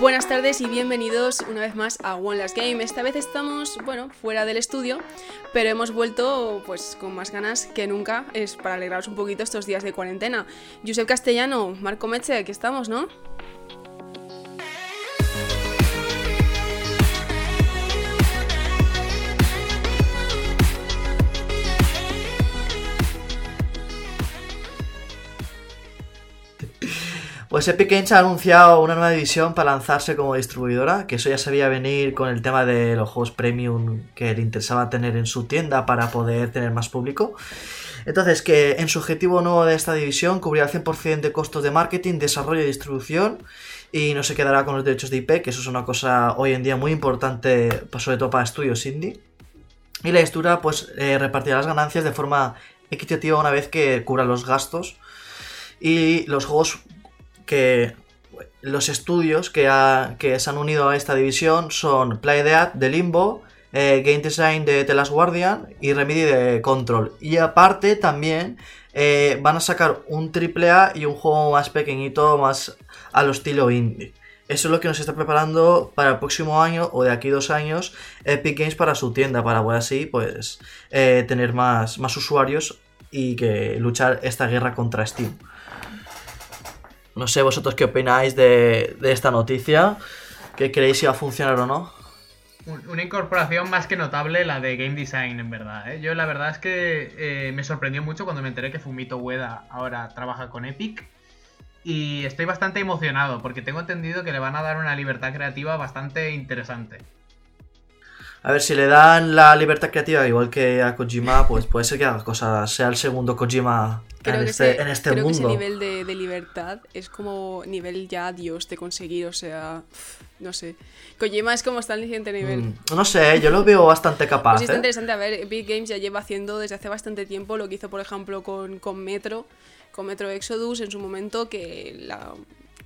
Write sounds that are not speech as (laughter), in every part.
Buenas tardes y bienvenidos una vez más a One Last Game. Esta vez estamos, bueno, fuera del estudio, pero hemos vuelto pues con más ganas que nunca. Es para alegraros un poquito estos días de cuarentena. Josep Castellano, Marco Meche, aquí estamos, ¿no? Pues Epic Games ha anunciado una nueva división para lanzarse como distribuidora, que eso ya sabía venir con el tema de los juegos premium que le interesaba tener en su tienda para poder tener más público. Entonces, que en su objetivo nuevo de esta división cubrirá el 100% de costos de marketing, desarrollo y distribución y no se quedará con los derechos de IP, que eso es una cosa hoy en día muy importante, pues, sobre todo para estudios indie. Y la historia pues eh, repartirá las ganancias de forma equitativa una vez que cubra los gastos y los juegos que los estudios que, se han unido a esta división son Playdead de Limbo, eh, Game Design de The Last Guardian y Remedy de Control. Y aparte también eh, van a sacar un AAA y un juego más pequeñito, más a lo estilo indie. Eso es lo que nos está preparando para el próximo año o de aquí dos años Epic Games para su tienda, para poder así pues eh, tener más, más usuarios y que luchar esta guerra contra Steam. No sé vosotros qué opináis de, esta noticia. ¿Qué creéis si va a funcionar o no? Una incorporación más que notable la de Game Design, en verdad. ¿eh? Yo la verdad es que eh, me sorprendió mucho cuando me enteré que Fumito Ueda ahora trabaja con Epic. Y estoy bastante emocionado porque tengo entendido que le van a dar una libertad creativa bastante interesante. A ver, si le dan la libertad creativa igual que a Kojima, pues puede ser que haga cosas, sea el segundo Kojima en, este, en este creo mundo. Que ese nivel de, libertad es como nivel ya Dios de conseguir, o sea, no sé. Kojima es como está en el siguiente nivel. Mm, no sé, yo lo veo bastante capaz. Pues está ¿eh? interesante, a ver, Big Games ya lleva haciendo desde hace bastante tiempo lo que hizo, por ejemplo, con, con Metro, con Metro Exodus en su momento, que la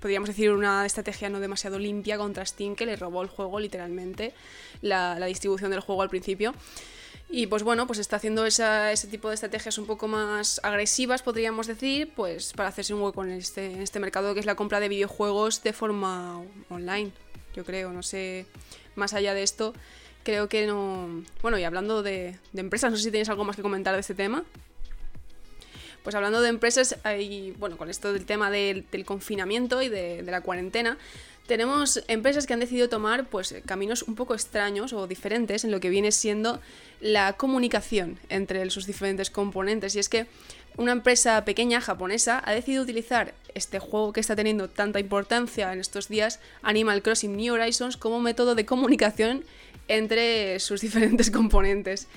podríamos decir, una estrategia no demasiado limpia contra Steam que le robó el juego literalmente, la, distribución del juego al principio. Y pues bueno, pues está haciendo ese tipo de estrategias un poco más agresivas, podríamos decir, pues para hacerse un hueco en este, en este mercado que es la compra de videojuegos de forma online, yo creo, no sé, más allá de esto, creo que no... Bueno, y hablando de, de empresas, no sé si tienes algo más que comentar de este tema. Pues hablando de empresas, bueno, con esto del tema del, confinamiento y de, la cuarentena, tenemos empresas que han decidido tomar pues caminos un poco extraños o diferentes en lo que viene siendo la comunicación entre sus diferentes componentes. Y es que una empresa pequeña japonesa ha decidido utilizar este juego que está teniendo tanta importancia en estos días, Animal Crossing New Horizons, como método de comunicación entre sus (laughs) diferentes componentes.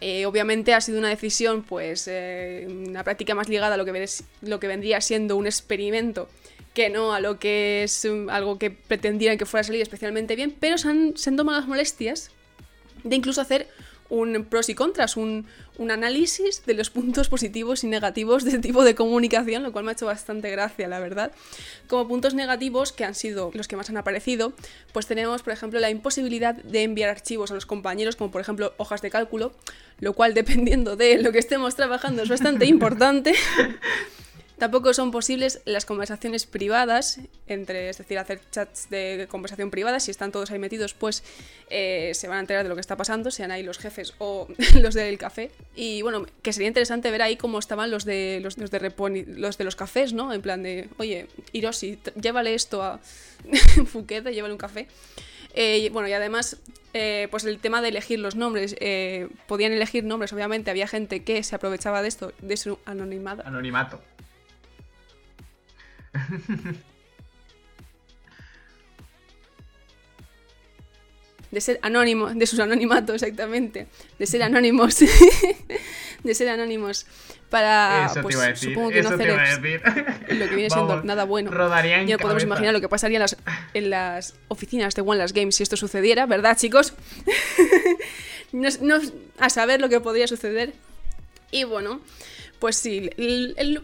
Eh, obviamente ha sido una decisión, pues, eh, una práctica más ligada a lo que, lo que vendría siendo un experimento que no a lo que es algo que pretendían que fuera a salir especialmente bien, pero han, se han tomado las molestias de incluso hacer un pros y contras, un, análisis de los puntos positivos y negativos de este tipo de comunicación, lo cual me ha hecho bastante gracia, la verdad. Como puntos negativos, que han sido los que más han aparecido, pues tenemos, por ejemplo, la imposibilidad de enviar archivos a los compañeros, como por ejemplo hojas de cálculo, lo cual (laughs) dependiendo de lo que estemos trabajando es bastante importante. (laughs) Tampoco son posibles las conversaciones privadas, entre, es decir, hacer chats de conversación privada. Si están todos ahí metidos, pues eh, se van a enterar de lo que está pasando, sean ahí los jefes o (laughs) los del café. Y bueno, que sería interesante ver ahí cómo estaban los de los, de los de los cafés, ¿no? En plan de, oye, Hiroshi, llévale esto a (laughs) Fukete, llévale un café. Eh, bueno, y además, eh, pues el tema de elegir los nombres. podían elegir nombres, obviamente, había gente que se aprovechaba de esto, de su anonimato. Anonimato. (laughs) De ser anónimo, de sus anonimatos, exactamente. De ser anónimos. (laughs) de ser anónimos. Para, pues, supongo que no hacer lo que viene siendo nada bueno. Ya podemos imaginar lo que pasaría en las, en las oficinas de One Last Games si esto sucediera, ¿verdad, chicos? (laughs) no, a saber lo que podría suceder. Y bueno, pues sí,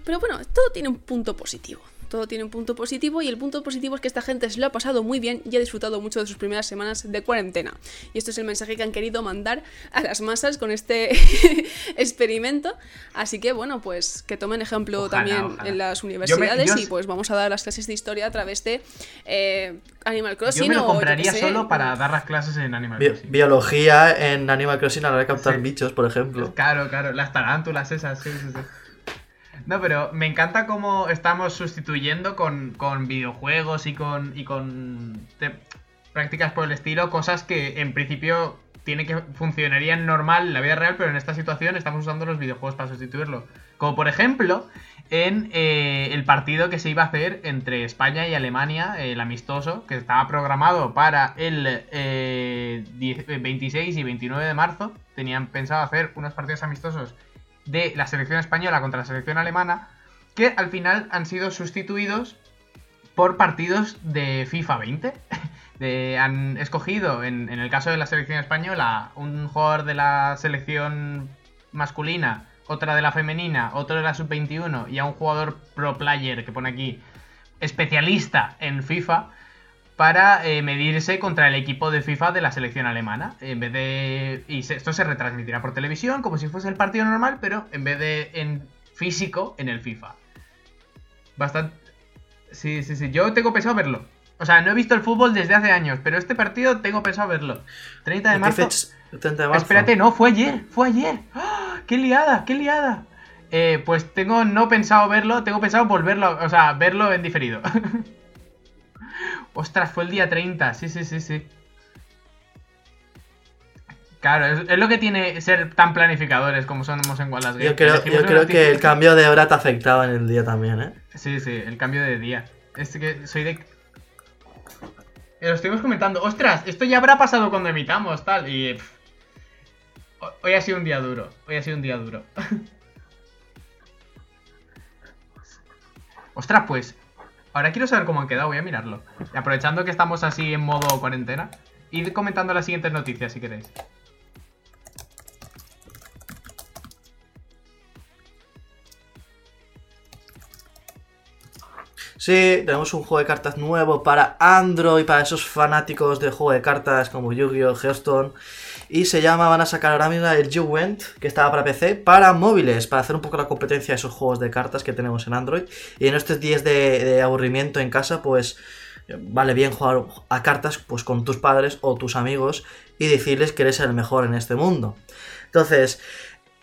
pero bueno, todo tiene un punto positivo todo tiene un punto positivo y el punto positivo es que esta gente se lo ha pasado muy bien y ha disfrutado mucho de sus primeras semanas de cuarentena. Y esto es el mensaje que han querido mandar a las masas con este (laughs) experimento. Así que bueno, pues que tomen ejemplo también en las universidades y pues vamos a dar las clases de historia a través de eh, Animal Crossing. Yo me lo compraría solo para dar las clases en Animal Crossing. biología en Animal Crossing a la hora de captar bichos, por ejemplo. Claro, claro, las tarántulas esas, sí, sí, sí. No, pero me encanta cómo estamos sustituyendo con, videojuegos y con, y con prácticas por el estilo, cosas que en principio tiene que funcionarían normal en la vida real, pero en esta situación estamos usando los videojuegos para sustituirlo. Como por ejemplo, en eh, el partido que se iba a hacer entre España y Alemania, el amistoso, que estaba programado para el 26 eh, y 29 de marzo. Tenían pensado hacer unos partidos amistosos de la selección española contra la selección alemana, que al final han sido sustituidos por partidos de FIFA 20. (laughs) han escogido, en, el caso de la selección española, un jugador de la selección masculina, otra de la femenina, otro de la sub-21 y a un jugador pro player que pone aquí especialista en FIFA para eh, medirse contra el equipo de FIFA de la selección alemana. En vez de. Y esto se retransmitirá por televisión, como si fuese el partido normal, pero en vez de en físico, en el FIFA. Bastante. Sí, sí, sí. Yo tengo pensado verlo. O sea, no he visto el fútbol desde hace años, pero este partido tengo pensado verlo. 30 de marzo. 30 de marzo. Espérate, no, fue ayer, fue ayer. ¡Ah! ¡Qué liada, qué liada! Eh, pues tengo no pensado verlo, tengo pensado volverlo, o sea, verlo en diferido. (laughs) Ostras, fue el día 30. Sí, sí, sí, sí. Claro, es, lo que tiene ser tan planificadores como somos en Wallace Yo creo, yo creo que el cambio de hora te afectaba en el día también, ¿eh? Sí, sí, el cambio de día. Es que soy de... Eh, lo estuvimos comentando. Ostras, esto ya habrá pasado cuando emitamos, tal. Y... Hoy ha sido un día duro. Hoy ha sido un día duro. (laughs) Ostras, pues Ahora quiero saber cómo han quedado, voy a mirarlo. aprovechando que estamos así en modo cuarentena, id comentando las siguientes noticias si queréis. Sí, tenemos un juego de cartas nuevo para Android, para esos fanáticos de juego de cartas como Yu-Gi-Oh!, Hearthstone. Y se llama, van a sacar ahora mismo el You Went, que estaba para PC, para móviles, para hacer un poco la competencia de esos juegos de cartas que tenemos en Android. Y en estos días de, aburrimiento en casa, pues vale bien jugar a cartas pues con tus padres o tus amigos y decirles que eres el mejor en este mundo. Entonces,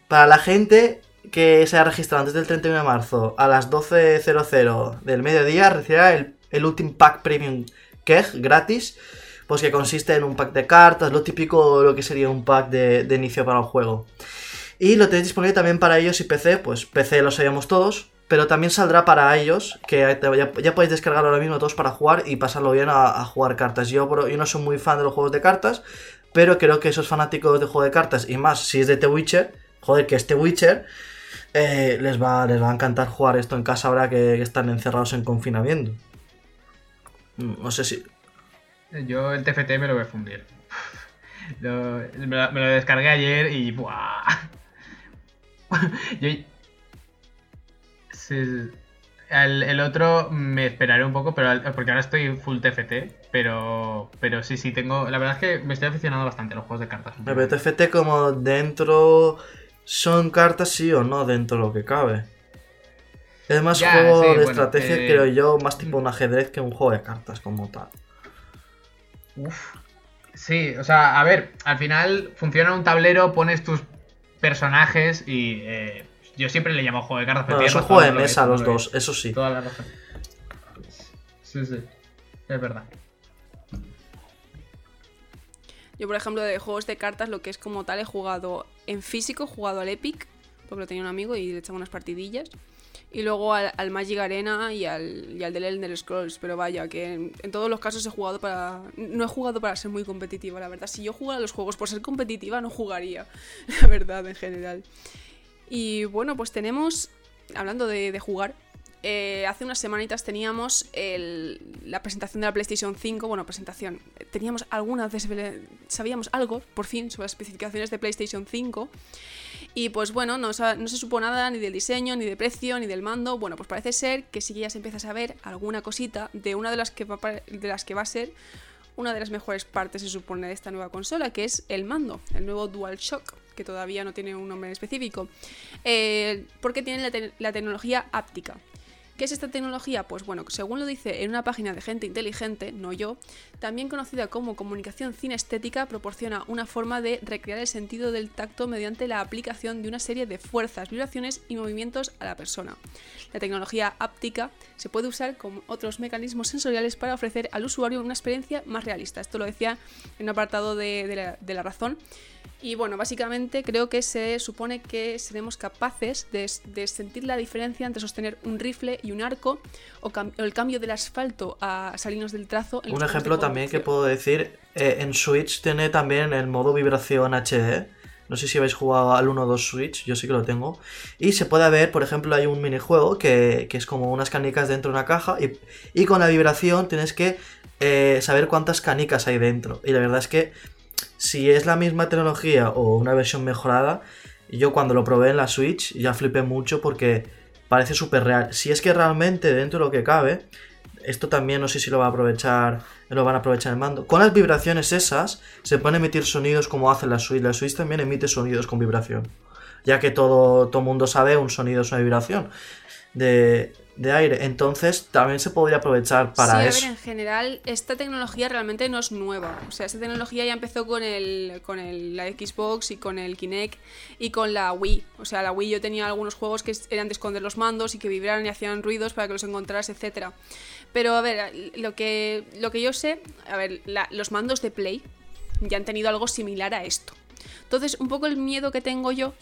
para la gente que se ha registrado antes del 31 de marzo a las 12.00 del mediodía, recibirá el, el Ultimate Pack Premium Keg gratis pues que consiste en un pack de cartas, lo típico lo que sería un pack de, inicio para el juego. Y lo tenéis disponible también para ellos y PC, pues PC lo sabíamos todos, pero también saldrá para ellos, que ya, podéis descargarlo ahora mismo todos para jugar y pasarlo bien a, jugar cartas. Yo, yo, no soy muy fan de los juegos de cartas, pero creo que esos fanáticos de juego de cartas, y más si es de The Witcher, joder, que es The Witcher, eh, les, va, les va a encantar jugar esto en casa ahora que están encerrados en confinamiento. Mm, no sé si, yo el TFT me lo voy a fundir. me, lo, descargué ayer y. ¡buah! (laughs) Yo, el, otro me esperaré un poco, pero porque ahora estoy full TFT. Pero, pero sí, sí, tengo. La verdad es que me estoy aficionando bastante a los juegos de cartas. Pero TFT, como dentro. ¿Son cartas sí o no dentro de lo que cabe? Es más juego de estrategia, eh, creo yo, más tipo un ajedrez que un juego de cartas como tal. Uf. Sí, o sea, a ver, al final funciona un tablero, pones tus personajes y eh, yo siempre le llamo juego de cartas. Bueno, es un juego de mesa los dos, eso sí. Toda la razón. Sí, sí, es verdad. Yo, por ejemplo, de juegos de cartas, lo que es como tal, he jugado en físico, he jugado al Epic, porque lo tenía un amigo y le echaba unas partidillas y luego al, Magic Arena y al, y al del Elder Scrolls. Pero vaya, que en, todos los casos he jugado para. No he jugado para ser muy competitiva, la verdad. Si yo jugara los juegos por ser competitiva, no jugaría, (laughs) la verdad, en general. Y bueno, pues tenemos. Hablando de, jugar, eh, hace unas semanitas teníamos la presentación de la PlayStation 5. Bueno, presentación. Teníamos algunas. Sabíamos algo, por fin, sobre las especificaciones de PlayStation 5. Y pues bueno, no, se supo nada ni del diseño, ni de precio, ni del mando. Bueno, pues parece ser que sí que ya se empieza a saber alguna cosita de una de las que va, a ser una de las mejores partes, se supone, de esta nueva consola, que es el mando, el nuevo DualShock, que todavía no tiene un nombre específico, eh, porque tiene la tecnología áptica. ¿Qué es esta tecnología? Pues bueno, según lo dice en una página de gente inteligente, no yo, también conocida como comunicación cinestética, proporciona una forma de recrear el sentido del tacto mediante la aplicación de una serie de fuerzas, vibraciones y movimientos a la persona. La tecnología áptica se puede usar con otros mecanismos sensoriales para ofrecer al usuario una experiencia más realista. Esto lo decía en un apartado de, de la razón. Y bueno, básicamente creo que se supone que seremos capaces de, sentir la diferencia entre sostener un rifle y un arco o, el cambio del asfalto a salirnos del trazo. un ejemplo también que puedo decir, eh, en Switch tiene también el modo vibración HD. No sé si habéis jugado al 1 2 Switch, yo sí que lo tengo. Y se puede ver, por ejemplo, hay un minijuego que, que es como unas canicas dentro de una caja y, y con la vibración tienes que eh, saber cuántas canicas hay dentro. Y la verdad es que si es la misma tecnología o una versión mejorada, yo cuando lo probé en la Switch ya flipé mucho porque parece súper real. Si es que realmente dentro de lo que cabe, esto también no sé si lo va a aprovechar, lo van a aprovechar el mando. Con las vibraciones esas se pueden emitir sonidos como hace la Switch. La Switch también emite sonidos con vibración. Ya que todo, todo mundo sabe un sonido es una vibración. De, de aire. Entonces también se podría aprovechar para eso. Sí, a ver, en general esta tecnología realmente no es nueva. O sea, esta tecnología ya empezó con el con el, la Xbox y con el Kinect y con la Wii. O sea, la Wii yo tenía algunos juegos que eran de esconder los mandos y que vibraran y hacían ruidos para que los encontraras, etcétera. Pero a ver, lo que lo que yo sé, a ver, los mandos de Play ya han tenido algo similar a esto. Entonces, un poco el miedo que tengo yo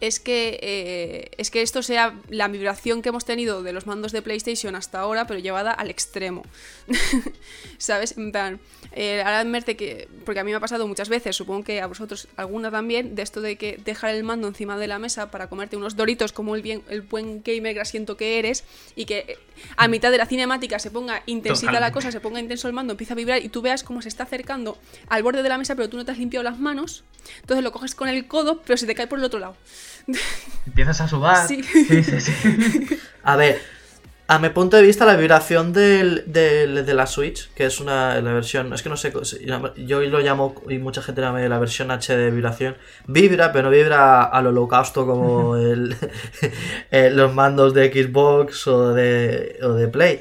es que, eh, es que esto sea la vibración que hemos tenido de los mandos de PlayStation hasta ahora, pero llevada al extremo. (laughs) ¿Sabes? En plan, eh, ahora verte que, porque a mí me ha pasado muchas veces, supongo que a vosotros alguna también, de esto de que dejar el mando encima de la mesa para comerte unos doritos como el, bien, el buen gamer grasiento que eres y que a mitad de la cinemática se ponga intensita la cosa, se ponga intenso el mando, empieza a vibrar y tú veas cómo se está acercando al borde de la mesa, pero tú no te has limpiado las manos, entonces lo coges con el codo, pero se te cae por el otro lado. Empiezas a sudar. Sí. sí, sí, (laughs) A ver, a mi punto de vista, la vibración del, de la Switch, que es una la versión, es que no sé, yo lo llamo, y mucha gente llama la versión H de vibración, vibra, pero no vibra al holocausto como (laughs) el, (laughs) eh, los mandos de Xbox o de, o de Play.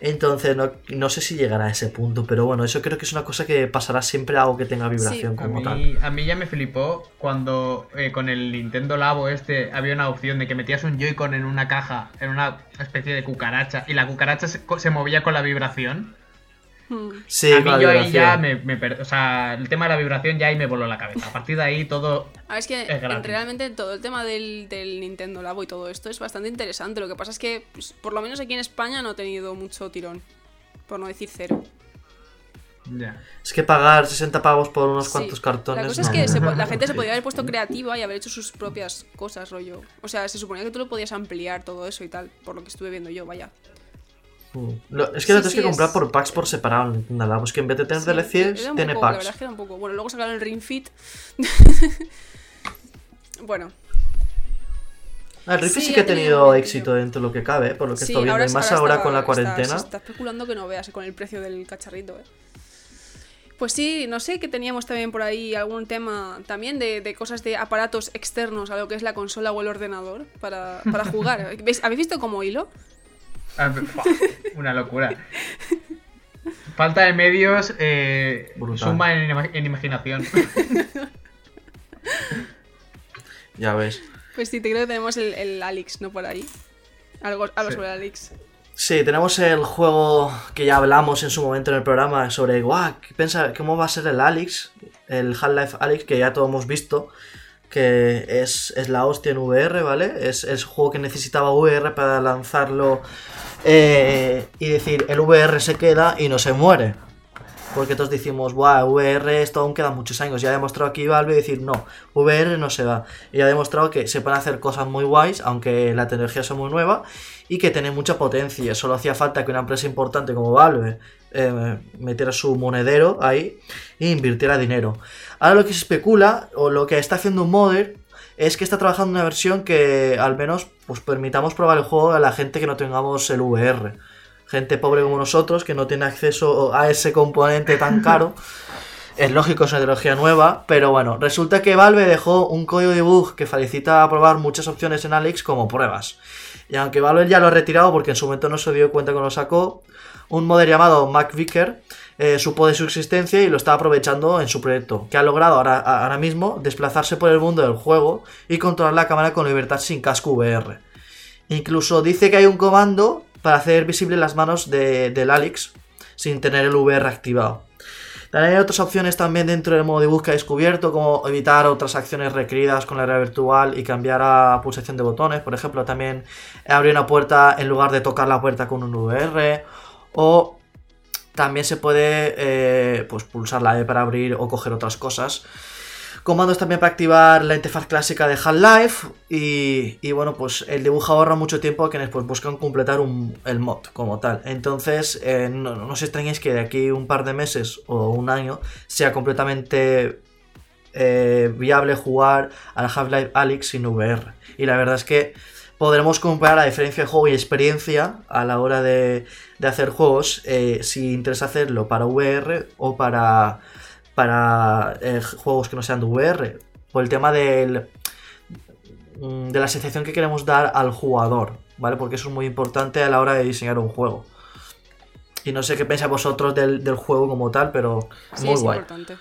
Entonces, no, sé si llegará a ese punto, pero bueno, eso creo que es una cosa que pasará siempre algo que tenga vibración como a mí, tal. A mí ya me flipó cuando eh, con el Nintendo Labo este había una opción de que metías un Joy-Con en una caja, en una especie de cucaracha, y la cucaracha se movía con la vibración. Sí, a mí yo ahí ya me, O sea, el tema de la vibración ya ahí me voló la cabeza. A partir de ahí todo. A ver, es que realmente todo el tema del, Nintendo Labo y todo esto es bastante interesante. Lo que pasa es que, pues, por lo menos aquí en España, no ha tenido mucho tirón. Por no decir cero. Ya. Es que pagar 60 pavos por unos cuantos cartones. La cosa es que la gente se (laughs) podría haber puesto creativa y haber hecho sus propias cosas, rollo. O sea, se suponía que tú lo podías ampliar todo eso y tal, por lo que estuve viendo yo, vaya es que lo tienes que comprar por packs por separado nada, pues que en vez de tener DLCs, tiene packs. La verdad es que era un poco. Bueno, luego sacaron el Ring Fit. (laughs) bueno. Ah, el Ring Fit sí, que ha tenido éxito dentro de lo que cabe, por lo que estoy viendo. y más ahora, con la cuarentena. Está, especulando que no veas con el precio del cacharrito, eh. Pues sí, no sé que teníamos también por ahí algún tema también de, de, cosas de aparatos externos a lo que es la consola o el ordenador para, para jugar. (laughs) ¿Habéis visto como hilo? Ah, una locura. Falta de medios, eh, suma en, imaginación. (laughs) ya ves. Pues sí, te creo que tenemos el, el Alex, ¿no? Por ahí. Algo, algo sobre el Alex. Sí, tenemos el juego que ya hablamos en su momento en el programa sobre, guau, ¿cómo va a ser el Alex? El Half-Life Alex, que ya todos hemos visto que es, la hostia en VR, ¿vale? Es, el juego que necesitaba VR para lanzarlo eh, y decir, el VR se queda y no se muere. Porque todos decimos, wow, VR esto aún queda muchos años. Ya ha demostrado aquí Valve decir, no, VR no se va. Y ha demostrado que se pueden hacer cosas muy guays, aunque la tecnología sea muy nueva, y que tiene mucha potencia. Solo hacía falta que una empresa importante como Valve eh, metiera su monedero ahí e invirtiera dinero. Ahora lo que se especula, o lo que está haciendo un modder, es que está trabajando una versión que al menos pues permitamos probar el juego a la gente que no tengamos el VR. Gente pobre como nosotros que no tiene acceso a ese componente tan (laughs) caro. Es lógico, es una tecnología nueva, pero bueno, resulta que Valve dejó un código de bug que facilita probar muchas opciones en Alex como pruebas. Y aunque Valve ya lo ha retirado porque en su momento no se dio cuenta que lo sacó, un modder llamado MacVicker eh, supo de su existencia y lo está aprovechando en su proyecto, que ha logrado ahora, ahora mismo desplazarse por el mundo del juego y controlar la cámara con libertad sin casco VR. Incluso dice que hay un comando para hacer visible las manos de, del Alex sin tener el VR activado. También hay otras opciones también dentro del modo de búsqueda descubierto, como evitar otras acciones requeridas con la realidad virtual y cambiar a pulsación de botones. Por ejemplo, también abrir una puerta en lugar de tocar la puerta con un VR. O también se puede eh, pues, pulsar la E para abrir o coger otras cosas. Comandos también para activar la interfaz clásica de Half-Life. Y, bueno, pues el dibujo ahorra mucho tiempo a quienes pues, buscan completar el mod como tal. Entonces, eh, no, os extrañéis que de aquí un par de meses o un año sea completamente eh, viable jugar al Half-Life Alyx sin VR. Y la verdad es que podremos comparar la diferencia de juego y experiencia a la hora de, hacer juegos eh, si interesa hacerlo para VR o para para eh, juegos que no sean de VR. Por el tema del, mm, de la sensación que queremos dar al jugador, ¿vale? Porque eso es muy importante a la hora de diseñar un juego. Y no sé qué pensáis vosotros del, juego como tal, pero muy es guay. Importante.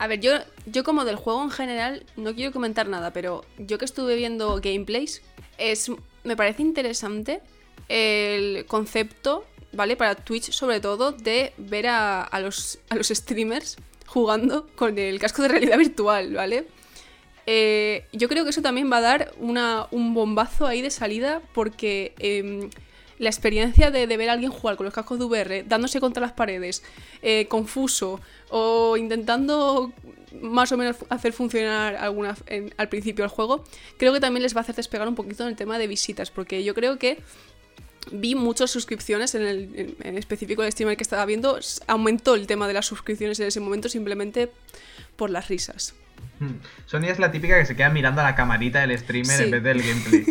A ver, yo, yo como del juego en general no quiero comentar nada, pero yo que estuve viendo gameplays, es, me parece interesante el concepto ¿vale? Para Twitch sobre todo, de ver a, los, a los streamers jugando con el casco de realidad virtual, ¿vale? Eh, yo creo que eso también va a dar una, un bombazo ahí de salida porque em, la experiencia de, ver a alguien jugar con los cascos de VR, dándose contra las paredes, eh, confuso o intentando más o menos hacer funcionar alguna, al principio el juego, creo que también les va a hacer despegar un poquito en el tema de visitas porque yo creo que vi muchas suscripciones en el en, específico el streamer que estaba viendo aumentó el tema de las suscripciones en ese momento simplemente por las risas. Hmm. Sonia es la típica que se queda mirando a la camarita del streamer en vez del gameplay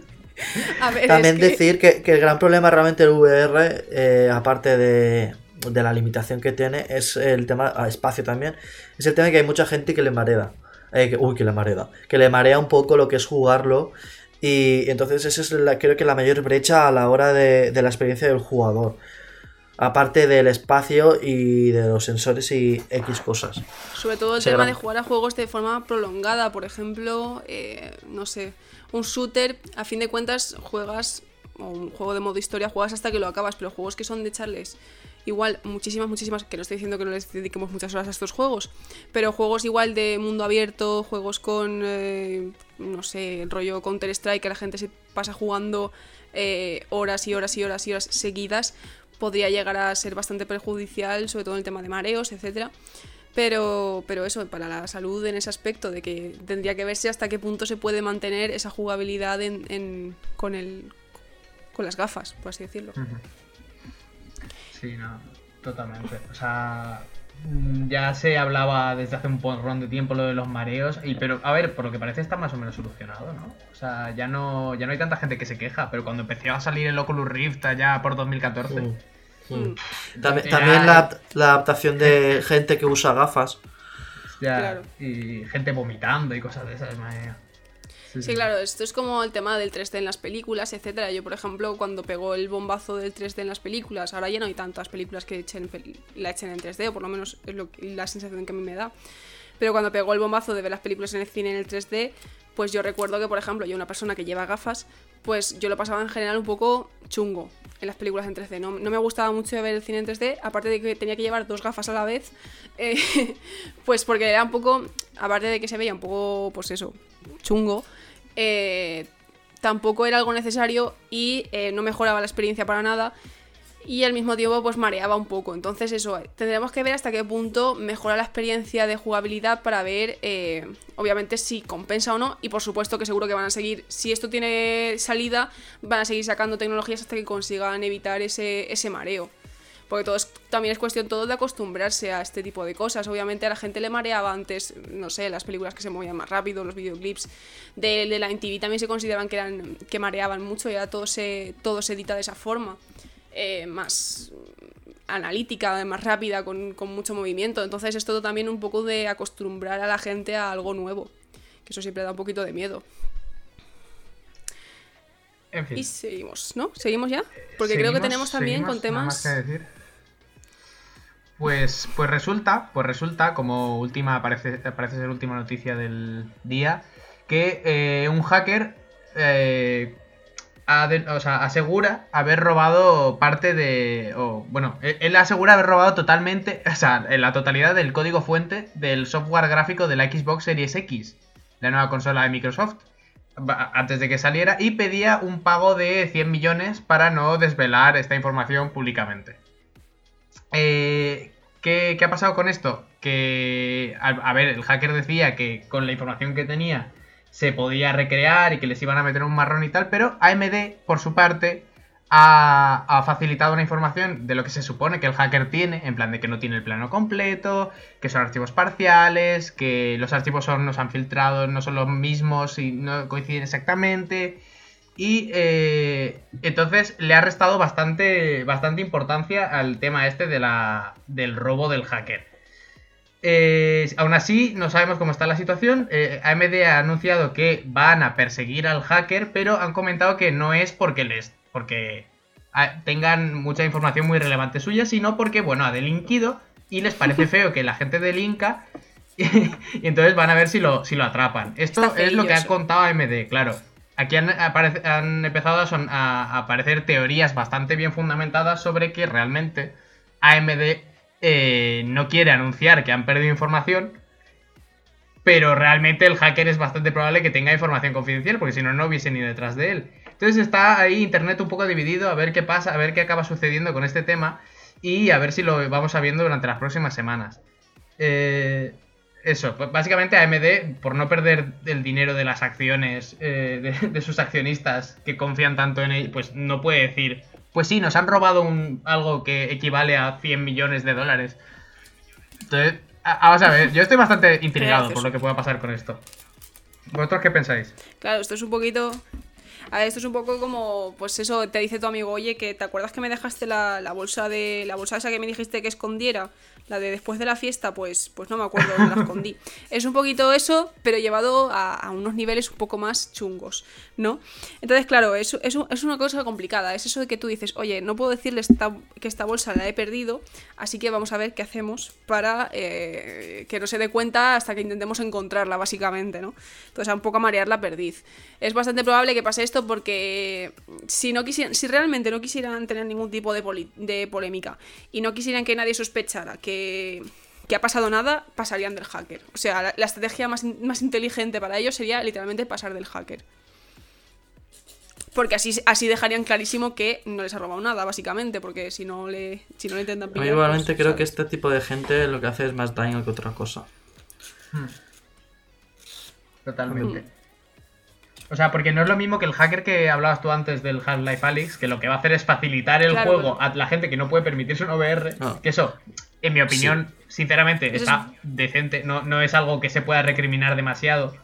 (laughs) (laughs) también decir que, el gran problema realmente del VR eh, aparte de, de, la limitación que tiene es el tema a espacio también es el tema de que hay mucha gente que le marea eh, que, uy que le marea que le marea un poco lo que es jugarlo y entonces esa es la, creo que la mayor brecha a la hora de, la experiencia del jugador. Aparte del espacio y de los sensores y X cosas. Sobre todo el tema de jugar a juegos de forma prolongada. Por ejemplo, eh, no sé, un shooter, a fin de cuentas, juegas, o un juego de modo historia, juegas hasta que lo acabas, pero juegos que son de echarles igual muchísimas, muchísimas, que no estoy diciendo que no les dediquemos muchas horas a estos juegos, pero juegos igual de mundo abierto, juegos con, eh, no sé, rollo Counter-Strike, que la gente se pasa jugando eh, horas y horas y horas y horas seguidas, podría llegar a ser bastante perjudicial, sobre todo en el tema de mareos, etcétera. Pero, pero eso, para la salud en ese aspecto, de que tendría que verse hasta qué punto se puede mantener esa jugabilidad en, con, el, con las gafas, por así decirlo. Sí, no, totalmente. O sea, ya se hablaba desde hace un porrón de tiempo lo de los mareos, y, pero a ver, por lo que parece está más o menos solucionado, ¿no? O sea, ya no, ya no hay tanta gente que se queja, pero cuando empezó a salir el Oculus Rift allá por 2014... Mm, mm. También, la, adaptación de gente que usa gafas. Ya, y gente vomitando y cosas de esas, madre Sí, claro, esto es como el tema del 3D en las películas, etcétera. Yo, por ejemplo, cuando pegó el bombazo del 3D en las películas, ahora ya no hay tantas películas que echen, la echen en 3D, o por lo menos es lo, la sensación que a mí me da. Pero cuando pegó el bombazo de ver las películas en el cine en el 3D, pues yo recuerdo que, por ejemplo, yo una persona que lleva gafas, pues yo lo pasaba en general un poco chungo en las películas en 3D. No, me gustaba mucho ver el cine en 3D, aparte de que tenía que llevar dos gafas a la vez, (laughs) eh, pues porque era un poco, aparte de que se veía un poco, pues eso, chungo, eh, tampoco era algo necesario y eh, no mejoraba la experiencia para nada y al mismo tiempo pues mareaba un poco. Entonces eso, tendremos que ver hasta qué punto mejora la experiencia de jugabilidad para ver eh, obviamente si compensa o no y por supuesto que seguro que van a seguir, si esto tiene salida, van a seguir sacando tecnologías hasta que consigan evitar ese, ese mareo. Porque todo es- también es cuestión todo de acostumbrarse a este tipo de cosas. Obviamente a la gente le mareaba antes, no sé, las películas que se movían más rápido, los videoclips de, de la MTV también se consideraban que eran que mareaban mucho y ahora todo se, todo se edita de esa forma. eh, más analítica, más rápida, con, con mucho movimiento. Entonces es todo también un poco de acostumbrar a la gente a algo nuevo. Que eso siempre da un poquito de miedo. En fin. Y seguimos, ¿no? ¿Seguimos ya? Porque creo que tenemos también seguimos, con nada temas... más que decir. Pues, pues resulta, pues resulta, como última, parece, parece ser última noticia del día, que eh, un hacker eh, de- asegura haber robado parte de. o, bueno, él, él asegura haber robado totalmente, (laughs) o sea, en la totalidad del código fuente del software gráfico de la Xbox Series X, la nueva consola de Microsoft, antes de que saliera, y pedía un pago de 100 millones para no desvelar esta información públicamente. Eh, ¿qué, ha pasado con esto? Que, a, ver, el hacker decía que con la información que tenía se podía recrear y que les iban a meter un marrón y tal, pero AMD, por su parte, ha, ha facilitado una información de lo que se supone que el hacker tiene, en plan de que no tiene el plano completo, que son archivos parciales, que los archivos son, nos han filtrado, no son los mismos y no coinciden exactamente. Y eh, entonces le ha restado bastante, bastante importancia al tema este de la, del robo del hacker. Eh, aún así, no sabemos cómo está la situación. Eh, AMD ha anunciado que van a perseguir al hacker, pero han comentado que no es porque les. porque ah, tengan mucha información muy relevante suya, sino porque, bueno, ha delinquido y les parece (laughs) feo que la gente delinca. (laughs) y entonces van a ver si lo, si lo atrapan. Esto es lo que ha contado AMD, claro. Aquí han, empezado a, aparecer teorías bastante bien fundamentadas sobre que realmente AMD eh, no quiere anunciar que han perdido información, pero realmente el hacker es bastante probable que tenga información confidencial, porque si no, no hubiesen ido detrás de él. Entonces está ahí Internet un poco dividido, a ver qué pasa, a ver qué acaba sucediendo con este tema y a ver si lo vamos sabiendo durante las próximas semanas. Eh, eso, básicamente AMD, por no perder el dinero de las acciones eh, de, (laughs) de sus accionistas que confían tanto en él, pues no puede decir, pues sí, nos han robado un, algo que equivale a 100 millones de dólares. Entonces, a- vamos a ver, yo estoy bastante (laughs) intrigado por lo que pueda pasar con esto. ¿Vosotros qué pensáis? Claro, esto es un poquito. A ver, esto es un poco como, pues eso, te dice tu amigo, oye, que te acuerdas que me dejaste la, la bolsa de. la bolsa esa que me dijiste que escondiera, la de después de la fiesta, pues, pues no me acuerdo dónde la escondí. (laughs) Es un poquito eso, pero llevado a, a unos niveles un poco más chungos, ¿no? Entonces, claro, es, es, es una cosa complicada. Es eso de que tú dices, oye, no puedo decirle esta- que esta bolsa la he perdido, así que vamos a ver qué hacemos para eh, que no se dé cuenta hasta que intentemos encontrarla, básicamente, ¿no? Entonces, a un poco a marear la perdiz. Es bastante probable que pase esto porque si, no quisieran, si realmente no quisieran tener ningún tipo de, poli- de polémica y no quisieran que nadie sospechara que, que ha pasado nada, pasarían del hacker. O sea, la, la estrategia más, in- más inteligente para ellos sería literalmente pasar del hacker. Porque así, así dejarían clarísimo que no les ha robado nada, básicamente, porque si no le, si no le intentan pillar... mí igualmente pues, creo ¿sabes? que este tipo de gente lo que hace es más daño que otra cosa. Totalmente. O sea, porque no es lo mismo que el hacker que hablabas tú antes del Half-Life Alyx, que lo que va a hacer es facilitar el Claro, juego a la gente que no puede permitirse un VR. Ah. Que eso, en mi opinión, sinceramente, Eso está decente. No, no es algo que se pueda recriminar demasiado.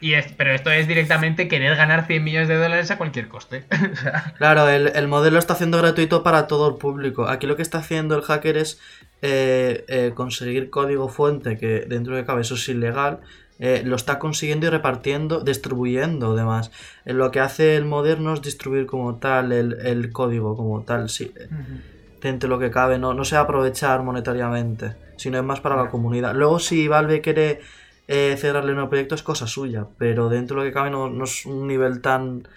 Y es, pero esto es directamente querer ganar 100 millones de dólares a cualquier coste. (laughs) O sea, Claro, el, el modelo está haciendo gratuito para todo el público. Aquí lo que está haciendo el hacker es eh, eh, conseguir código fuente, que dentro de cabeza es ilegal. Eh, lo está consiguiendo y repartiendo, distribuyendo además. Eh, lo que hace el moderno es distribuir como tal el, el código, como tal, sí, dentro de lo que cabe. No, no se va a aprovechar monetariamente, sino es más para la comunidad. Luego, si Valve quiere eh, cerrarle un nuevo proyecto, es cosa suya, pero dentro de lo que cabe no, no es un nivel tan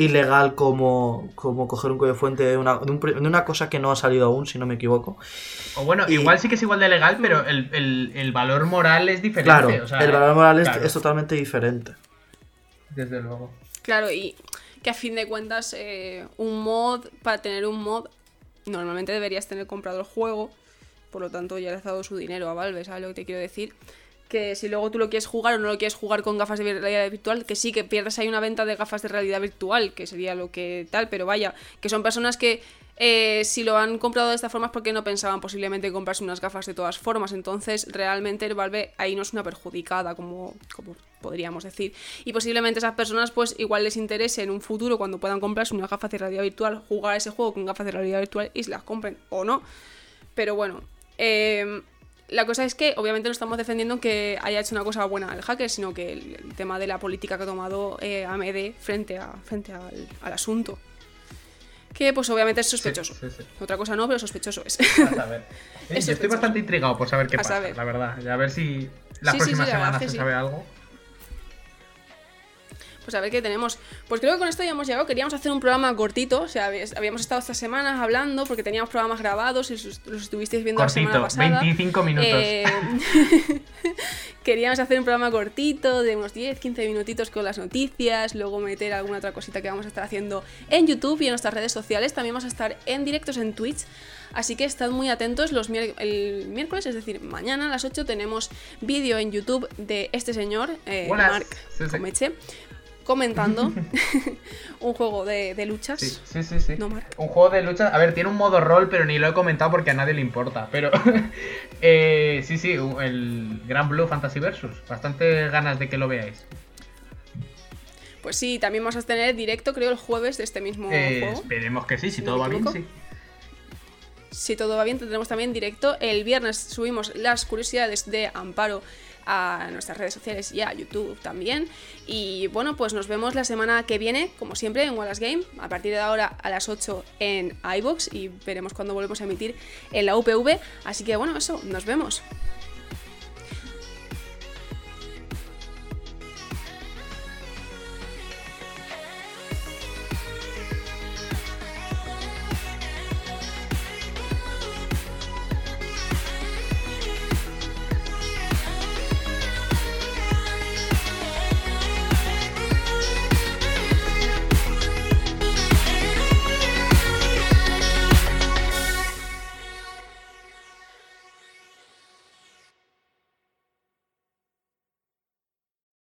ilegal como, como coger un código fuente de una, de, un de una cosa que no ha salido aún, si no me equivoco. O bueno, Y- igual sí que es igual de legal, pero el, el- el valor moral es diferente. Claro, o sea, el valor moral es, es totalmente diferente. Desde luego. Claro, y que a fin de cuentas eh, un mod, para tener un mod, normalmente deberías tener comprado el juego, por lo tanto ya le has dado su dinero a Valve, ¿sabes lo que te quiero decir? Que si luego tú lo quieres jugar o no lo quieres jugar con gafas de realidad virtual, que sí, que pierdes ahí una venta de gafas de realidad virtual, que sería lo que tal, pero vaya, que son personas que eh, si lo han comprado de esta forma es porque no pensaban posiblemente comprarse unas gafas de todas formas, entonces realmente el Valve ahí no es una perjudicada, como, como podríamos decir. Y posiblemente esas personas pues igual les interese en un futuro cuando puedan comprarse unas gafas de realidad virtual, jugar ese juego con gafas de realidad virtual y se las compren o no. Pero bueno, eh, la cosa es que obviamente no estamos defendiendo que haya hecho una cosa buena el hacker, sino que el, tema de la política que ha tomado eh, AMD frente, a, frente al, asunto. Que pues obviamente es sospechoso. Otra cosa no, pero sospechoso es. A ver. (laughs) yo estoy bastante intrigado por saber qué pasa, la verdad. a ver si las próximas semanas se sabe algo. Pues a ver qué tenemos. Pues creo que con esto ya hemos llegado. Queríamos hacer un programa cortito. O sea, habíamos estado estas semanas hablando porque teníamos programas grabados y los estuvisteis viendo la semana pasada. 25 minutos. Eh, (laughs) queríamos hacer un programa cortito de unos 10, 15 minutitos con las noticias. Luego meter alguna otra cosita que vamos a estar haciendo en YouTube y en nuestras redes sociales. También vamos a estar en directos en Twitch. Así que estad muy atentos los el miércoles, es decir, mañana a las 8 tenemos vídeo en YouTube de este señor, eh, Mark Comeche comentando (laughs) (laughs) un juego de, luchas. Sí, sí, sí. un juego de luchas. A ver, tiene un modo rol, pero ni lo he comentado porque a nadie le importa. Pero (laughs) eh, sí, sí, el Gran Blue Fantasy Versus. Bastante ganas de que lo veáis. Pues sí, también vamos a tener directo, creo, el jueves de este mismo eh, juego. Esperemos que sí, si todo va bien, sí. Si todo va bien, tendremos también directo. El viernes subimos las curiosidades de Amparo a nuestras redes sociales y a YouTube también. Y bueno, pues nos vemos la semana que viene, como siempre, en Wallace Game, a partir de ahora a las 8 en iBox y veremos cuando volvemos a emitir en la UPV. Así que bueno, eso, nos vemos.